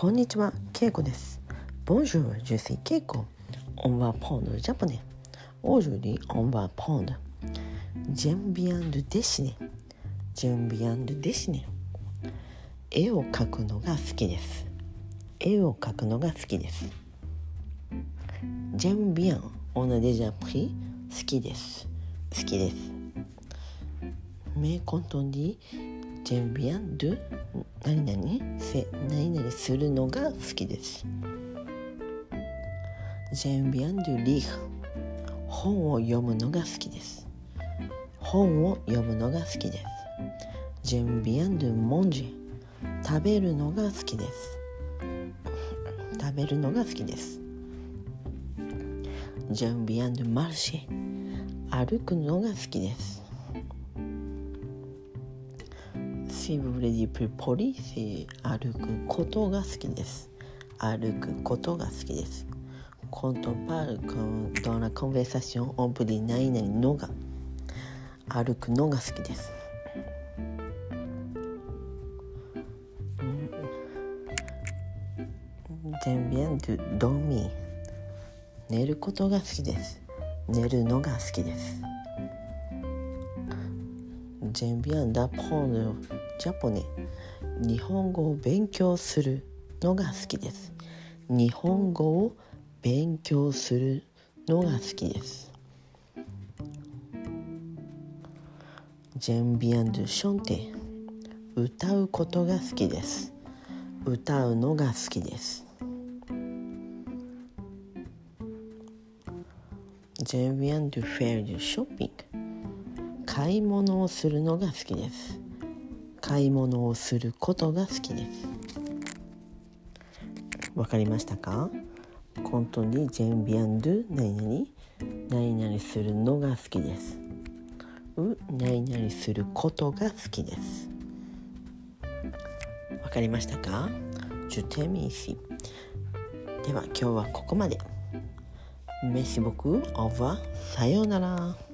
こんにちは、ケイコです。Bonjour, je suis Keiko. On va prendre le japonais. Aujourd'hui, on va prendre J'aime bien de dessiner. J'aime bien de dessiner. 絵を描くのが好きです。絵を描くのが好きです。J'aime bien. On a déjà pris 好きです。好きです。Mais quand on dit J'aime bien de 何々せ何々するのが好きです。J'aime bien de lire 本を読むのが好きです。本を読むのが好きです。J'aime bien de manger 食べるのが好きです。食べるのが好きです。J'aime bien de marcher 歩くのが好きです。歩くことが好きです。歩くことが好きです。コントパールコドラコンベーサションオブリナイナイのが歩くのが好きです。全便ドドミ寝ることが好きです。寝るのが好きです。全便ダポール japonais 日本語を勉強するのが好きです。日本語を勉強するのが好きです。J'aime bien de chanter 歌うことが好きです。歌うのが好きです。J'aime bien de faire du shopping 買い物をするのが好きです。買い物をすることが好きです。わかりましたか？本当に J'aime bien de 何々何々するのが好きです。う何々することが好きです。わかりましたか？Je t'aime ici では今日はここまで。Merci beaucoup. Au revoir. さようなら。